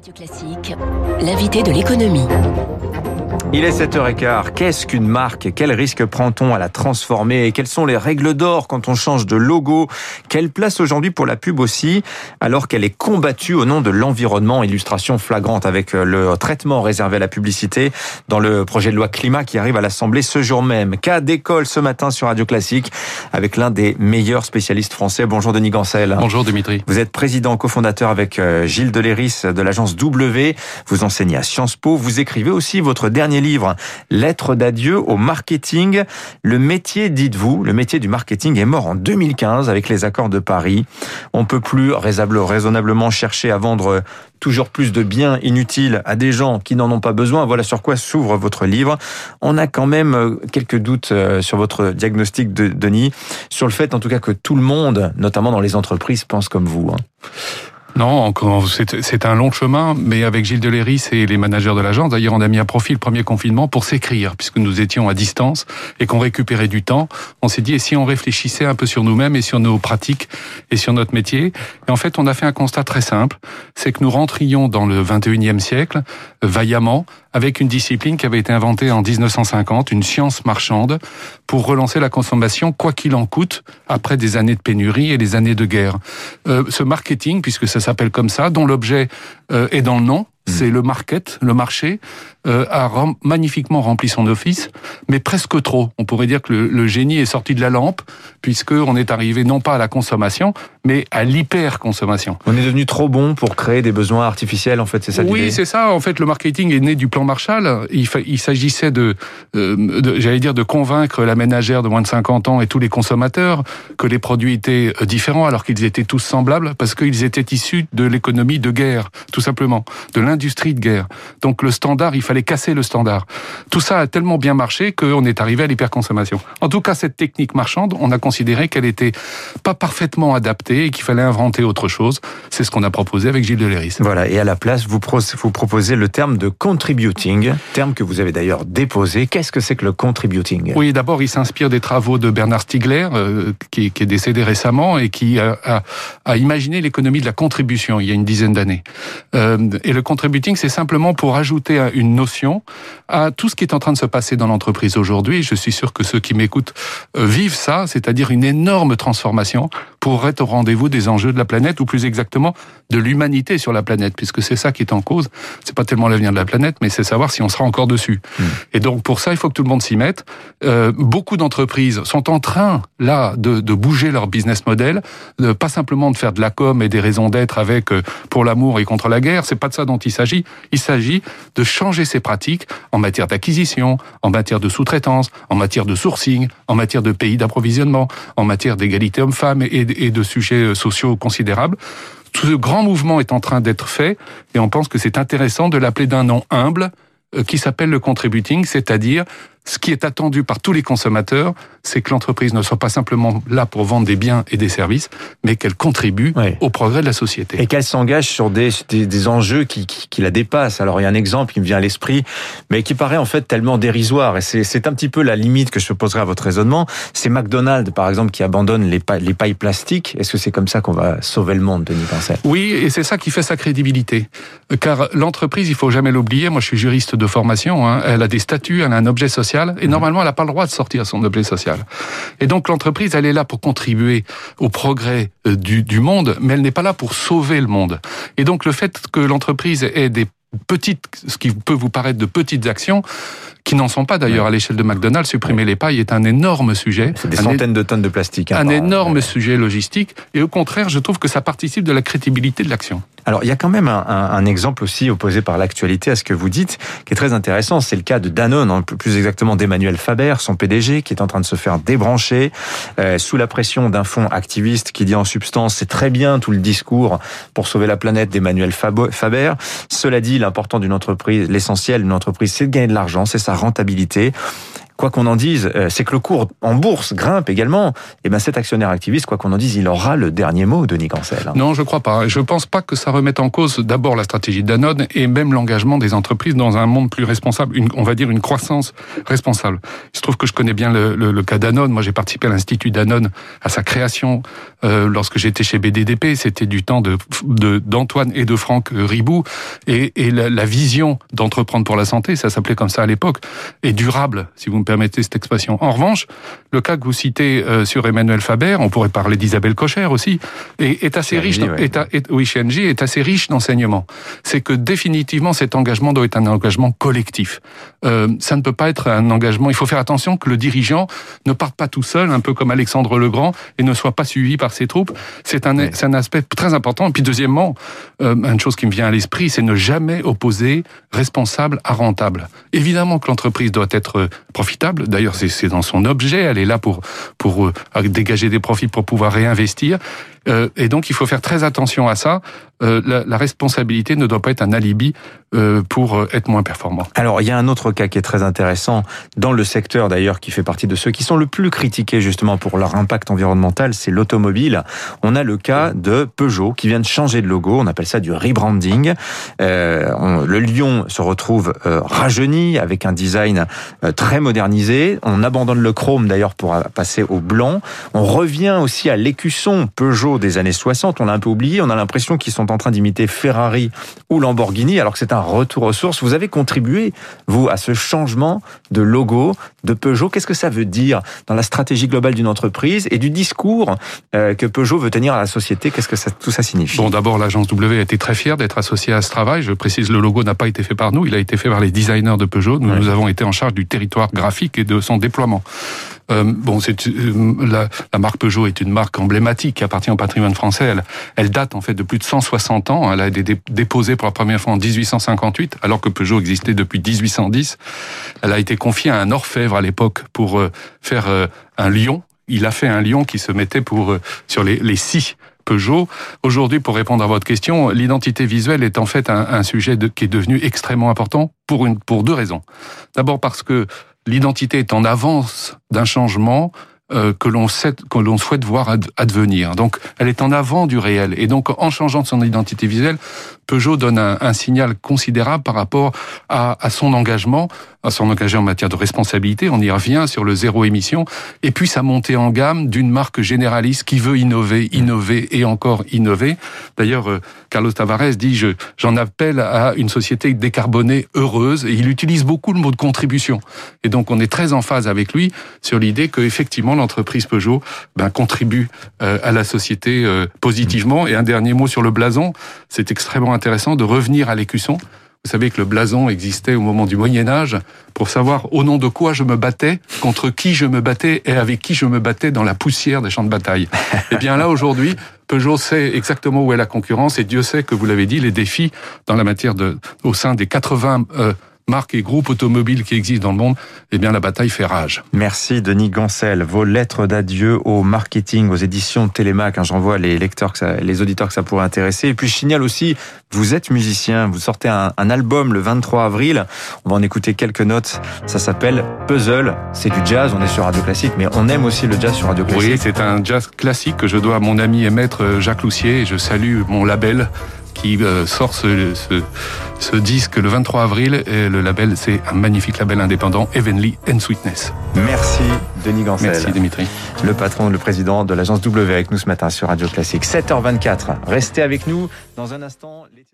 Radio Classique, l'invité de l'économie. Il est 7h15. Qu'est-ce qu'une marque et quel risque prend-on à la transformer et quelles sont les règles d'or quand on change de logo? Quelle place aujourd'hui pour la pub aussi? Alors qu'elle est combattue au nom de l'environnement Illustration flagrante avec euh, le traitement réservé à la publicité dans le projet de loi climat qui arrive à l'Assemblée ce jour même. Cas d'école ce matin sur Radio Classique avec l'un des meilleurs spécialistes français. Bonjour Denis Gancel. Bonjour Dimitri. Vous êtes président cofondateur avec euh, Gilles Deléris de l'agence W. Vous enseignez à Sciences Po. Vous écrivez aussi votre dernier livre, Lettre d'adieu au marketing. Le métier, dites-vous, le métier du marketing est mort en 2015 avec les accords de Paris. On peut plus raisonnablement chercher à vendre toujours plus de biens inutiles à des gens qui n'en ont pas besoin. Voilà sur quoi s'ouvre votre livre. On a quand même euh, quelques doutes euh, sur votre diagnostic, de Denis, sur le fait en tout cas que tout le monde, notamment dans les entreprises, pense comme vous. Non, c'est un long chemin, mais avec Gilles Deléris et les managers de l'agence, d'ailleurs, on a mis à profit le premier confinement pour s'écrire, puisque nous étions à distance et qu'on récupérait du temps. On s'est dit, et si on réfléchissait un peu sur nous-mêmes et sur nos pratiques et sur notre métier? Et en fait, on a fait un constat très simple, c'est que nous rentrions dans le 21e siècle vaillamment avec une discipline qui avait été inventée en 1950, une science marchande, pour relancer la consommation, quoi qu'il en coûte, après des années de pénurie et des années de guerre. Euh, ce marketing, puisque ça s'appelle comme ça, dont l'objet euh, est dans le nom, Mm. c'est le market, le marché, euh, a magnifiquement rempli son office, mais presque trop. On pourrait dire que le, génie est sorti de la lampe, puisque on est arrivé non pas à la consommation, mais à l'hyper-consommation. On est devenu trop bon pour créer des besoins artificiels, en fait, c'est ça Oui, c'est ça. En fait, le marketing est né du plan Marshall. Il, il s'agissait de, euh, de j'allais dire, de convaincre la ménagère de moins de 50 ans et tous les consommateurs que les produits étaient euh, différents, alors qu'ils étaient tous semblables, parce qu'ils étaient issus de l'économie de guerre, tout simplement, de l'industrie de guerre. Donc le standard, il fallait casser le standard. Tout ça a tellement bien marché qu'on est arrivé à l'hyperconsommation. En tout cas, cette technique marchande, on a considéré qu'elle était pas parfaitement adaptée et qu'il fallait inventer autre chose. C'est ce qu'on a proposé avec Gilles Deléris. Voilà, et à la place, vous, vous proposez le terme de contributing, terme que vous avez d'ailleurs déposé. Qu'est-ce que c'est que le contributing? Oui, d'abord, il s'inspire des travaux de Bernard Stiegler, euh, qui, qui, est décédé récemment et qui a, a, a imaginé l'économie de la contribution il y a une dizaine d'années. Euh, et le contributing, c'est simplement pour ajouter une notion à tout ce qui est en train de se passer dans l'entreprise aujourd'hui. Je suis sûr que ceux qui m'écoutent euh, vivent ça, c'est-à-dire une énorme transformation pour être au rendez-vous des enjeux de la planète, ou plus exactement de l'humanité sur la planète, puisque c'est ça qui est en cause. C'est pas tellement l'avenir de la planète, mais c'est savoir si on sera encore dessus. Hmm. Et donc pour ça, il faut que tout le monde s'y mette. Euh, beaucoup d'entreprises sont en train là de, de bouger leur business model, de, pas simplement de faire de la com et des raisons d'être avec euh, pour l'amour et contre la guerre. C'est pas de ça dont il s'agit. Il s'agit de changer ses pratiques en matière d'acquisition, en matière de sous-traitance, en matière de sourcing, en matière de pays d'approvisionnement, en matière d'égalité homme-femme et, et de sujets euh, sociaux considérables. Tout ce grand mouvement est en train d'être fait et on pense que c'est intéressant de l'appeler d'un nom humble euh, qui s'appelle le contributing, c'est-à-dire ce qui est attendu par tous les consommateurs, c'est que l'entreprise ne soit pas simplement là pour vendre des biens et des services, mais qu'elle contribue au progrès de la société. Et qu'elle s'engage sur des, des, enjeux qui, qui, la dépassent. Alors il y a un exemple qui me vient à l'esprit, mais qui paraît en fait tellement dérisoire. Et c'est un petit peu la limite que je poserai à votre raisonnement. C'est McDonald's, par exemple, qui abandonne les, pailles, les pailles plastiques. Est-ce que c'est comme ça qu'on va sauver le monde, Denis Pincel? Oui, et c'est ça qui fait sa crédibilité. Car l'entreprise, il faut jamais l'oublier, moi je suis juriste de formation, hein, elle a des statuts, elle a un objet social et mhm. normalement, elle n'a pas le droit de sortir son objet social. Et donc, l'entreprise, elle est là pour contribuer au progrès euh, du, du monde, mais elle n'est pas là pour sauver le monde. Et donc, le fait que l'entreprise ait des petites, ce qui peut vous paraître de petites actions, qui n'en sont pas d'ailleurs à l'échelle de McDonald's. Supprimer les pailles est un énorme sujet. C'est des centaines de tonnes de plastique. Hein, un énorme sujet logistique. Et au contraire, je trouve que ça participe de la crédibilité de l'action. Alors, il y a quand même un, un, exemple aussi opposé par l'actualité à ce que vous dites, qui est très intéressant. C'est le cas de Danone, hein, plus exactement d'Emmanuel Faber, son PDG, qui est en train de se faire débrancher euh, sous la pression d'un fonds activiste qui dit en substance c'est très bien tout le discours pour sauver la planète d'Emmanuel Faber. Cela dit, l'important d'une entreprise, l'essentiel d'une entreprise, c'est de gagner de l'argent, c'est sa rentabilité. Quoi qu'on en dise, euh, c'est que le cours en bourse grimpe également. Et ben cet actionnaire activiste, quoi qu'on en dise, il aura le dernier mot, Denis Cancel. Non, je crois pas. Je pense pas que ça remette en cause d'abord la stratégie de Danone et même l'engagement des entreprises dans un monde plus responsable, une, on va dire une croissance responsable. Il se trouve que je connais bien le, cas Danone. Moi, j'ai participé à l'Institut Danone, à sa création euh, lorsque j'étais chez BDDP. C'était du temps de d'Antoine et de Franck Ribou. Et, la vision d'entreprendre pour la santé, ça s'appelait comme ça à l'époque, est durable, si vous me permettez cette expression. En revanche, le cas que vous citez euh, sur Emmanuel Faber, on pourrait parler d'Isabelle Cocher aussi, est, est assez riche. ouais. Est, est, oui, chez est assez riche d'enseignements. C'est que définitivement cet engagement doit être un engagement collectif. Euh, ça ne peut pas être un engagement. Il faut faire attention que le dirigeant ne parte pas tout seul, un peu comme Alexandre le Grand, et ne soit pas suivi par ses troupes. C'est un, c'est un aspect très important. Et puis deuxièmement, euh, une chose qui me vient à l'esprit, c'est ne jamais opposer responsable à rentable. Évidemment que l'entreprise doit être euh, D'ailleurs, c'est c'est dans son objet. Elle est là pour pour euh, dégager des profits pour pouvoir réinvestir. Euh, et donc, il faut faire très attention à ça. Euh, la, responsabilité ne doit pas être un alibi euh, pour être moins performant. Alors, il y a un autre cas qui est très intéressant dans le secteur d'ailleurs, qui fait partie de ceux qui sont le plus critiqués justement pour leur impact environnemental, c'est l'automobile. On a le cas de Peugeot qui vient de changer de logo, on appelle ça du rebranding. Le lion se retrouve rajeuni avec un design très modernisé. On abandonne le chrome d'ailleurs pour passer au blanc. On revient aussi à l'écusson Peugeot des années 60. On l'a un peu oublié. On a l'impression qu'ils sont en train d'imiter Ferrari ou Lamborghini, alors que c'est un retour aux sources. Vous avez contribué, vous, à ce changement de logo de Peugeot. Qu'est-ce que ça veut dire dans la stratégie globale d'une entreprise et du discours euh, que Peugeot veut tenir à la société? Qu'est-ce que ça, tout ça signifie? Bon, d'abord, l'agence W a été très fière d'être associée à ce travail. Je précise, le logo n'a pas été fait par nous, il a été fait par les designers de Peugeot. Nous, nous avons été en charge du territoire graphique et de son déploiement. Euh, bon, c'est euh, la, la marque Peugeot est une marque emblématique qui appartient au patrimoine français. Elle, elle date en fait de plus de 160 ans. Elle a été dé- déposée pour la première fois en 1858, alors que Peugeot existait depuis 1810. Elle a été confiée à un orfèvre à l'époque pour euh, faire euh, un lion. Il a fait un lion qui se mettait pour euh, sur les, les scies Peugeot. Aujourd'hui, pour répondre à votre question, l'identité visuelle est en fait un, un sujet de- qui est devenu extrêmement important pour, une, pour deux raisons. D'abord parce que l'identité est en avance d'un changement euh, que l'on souhaite voir ad- advenir. Donc, elle est en avant du réel. Et donc, en changeant son identité visuelle, Peugeot donne un, signal considérable par rapport à, à son engagement, à son engagement en matière de responsabilité. On y revient sur le zéro émission. Et puis, sa montée en gamme d'une marque généraliste qui veut innover, innover et encore innover. D'ailleurs, euh, Carlos Tavares dit je, j'en appelle à une société décarbonée heureuse et il utilise beaucoup le mot de contribution. Et donc, on est très en phase avec lui sur l'idée que effectivement l'entreprise Peugeot ben, contribue euh, à la société euh, positivement. Et un dernier mot sur le blason, c'est extrêmement intéressant de revenir à l'écusson. Vous savez que le blason existait au moment du Moyen Âge pour savoir au nom de quoi je me battais, contre qui je me battais et avec qui je me battais dans la poussière des champs de bataille. Eh bien là aujourd'hui, Peugeot sait exactement où est la concurrence et Dieu sait que vous l'avez dit, les défis dans la matière de, au sein des 80 euh, marques et groupes automobiles qui existent dans le monde, eh bien la bataille fait rage. Merci Denis Gancel. Vos lettres d'adieu au marketing, aux éditions Télémac. Hein, J'envoie les lecteurs, que ça, les auditeurs que ça pourrait intéresser. Et puis je signale aussi, vous êtes musicien, vous sortez un, un album le 23 avril. On va en écouter quelques notes. Ça s'appelle Puzzle. C'est du jazz. On est sur Radio Classique, mais on aime aussi le jazz sur Radio Classique. Oui, c'est un jazz classique que je dois à mon ami et maître euh, Jacques Loussier. Et je salue mon label qui euh, sort ce, ce, ce disque le 23 avril. Et le label, c'est un magnifique label indépendant, Heavenly and Sweetness. Merci Denis Gancel. Merci Dimitri. Le patron, le président de l'agence W avec nous ce matin sur Radio Classique. 7h24. Restez avec nous dans un instant. les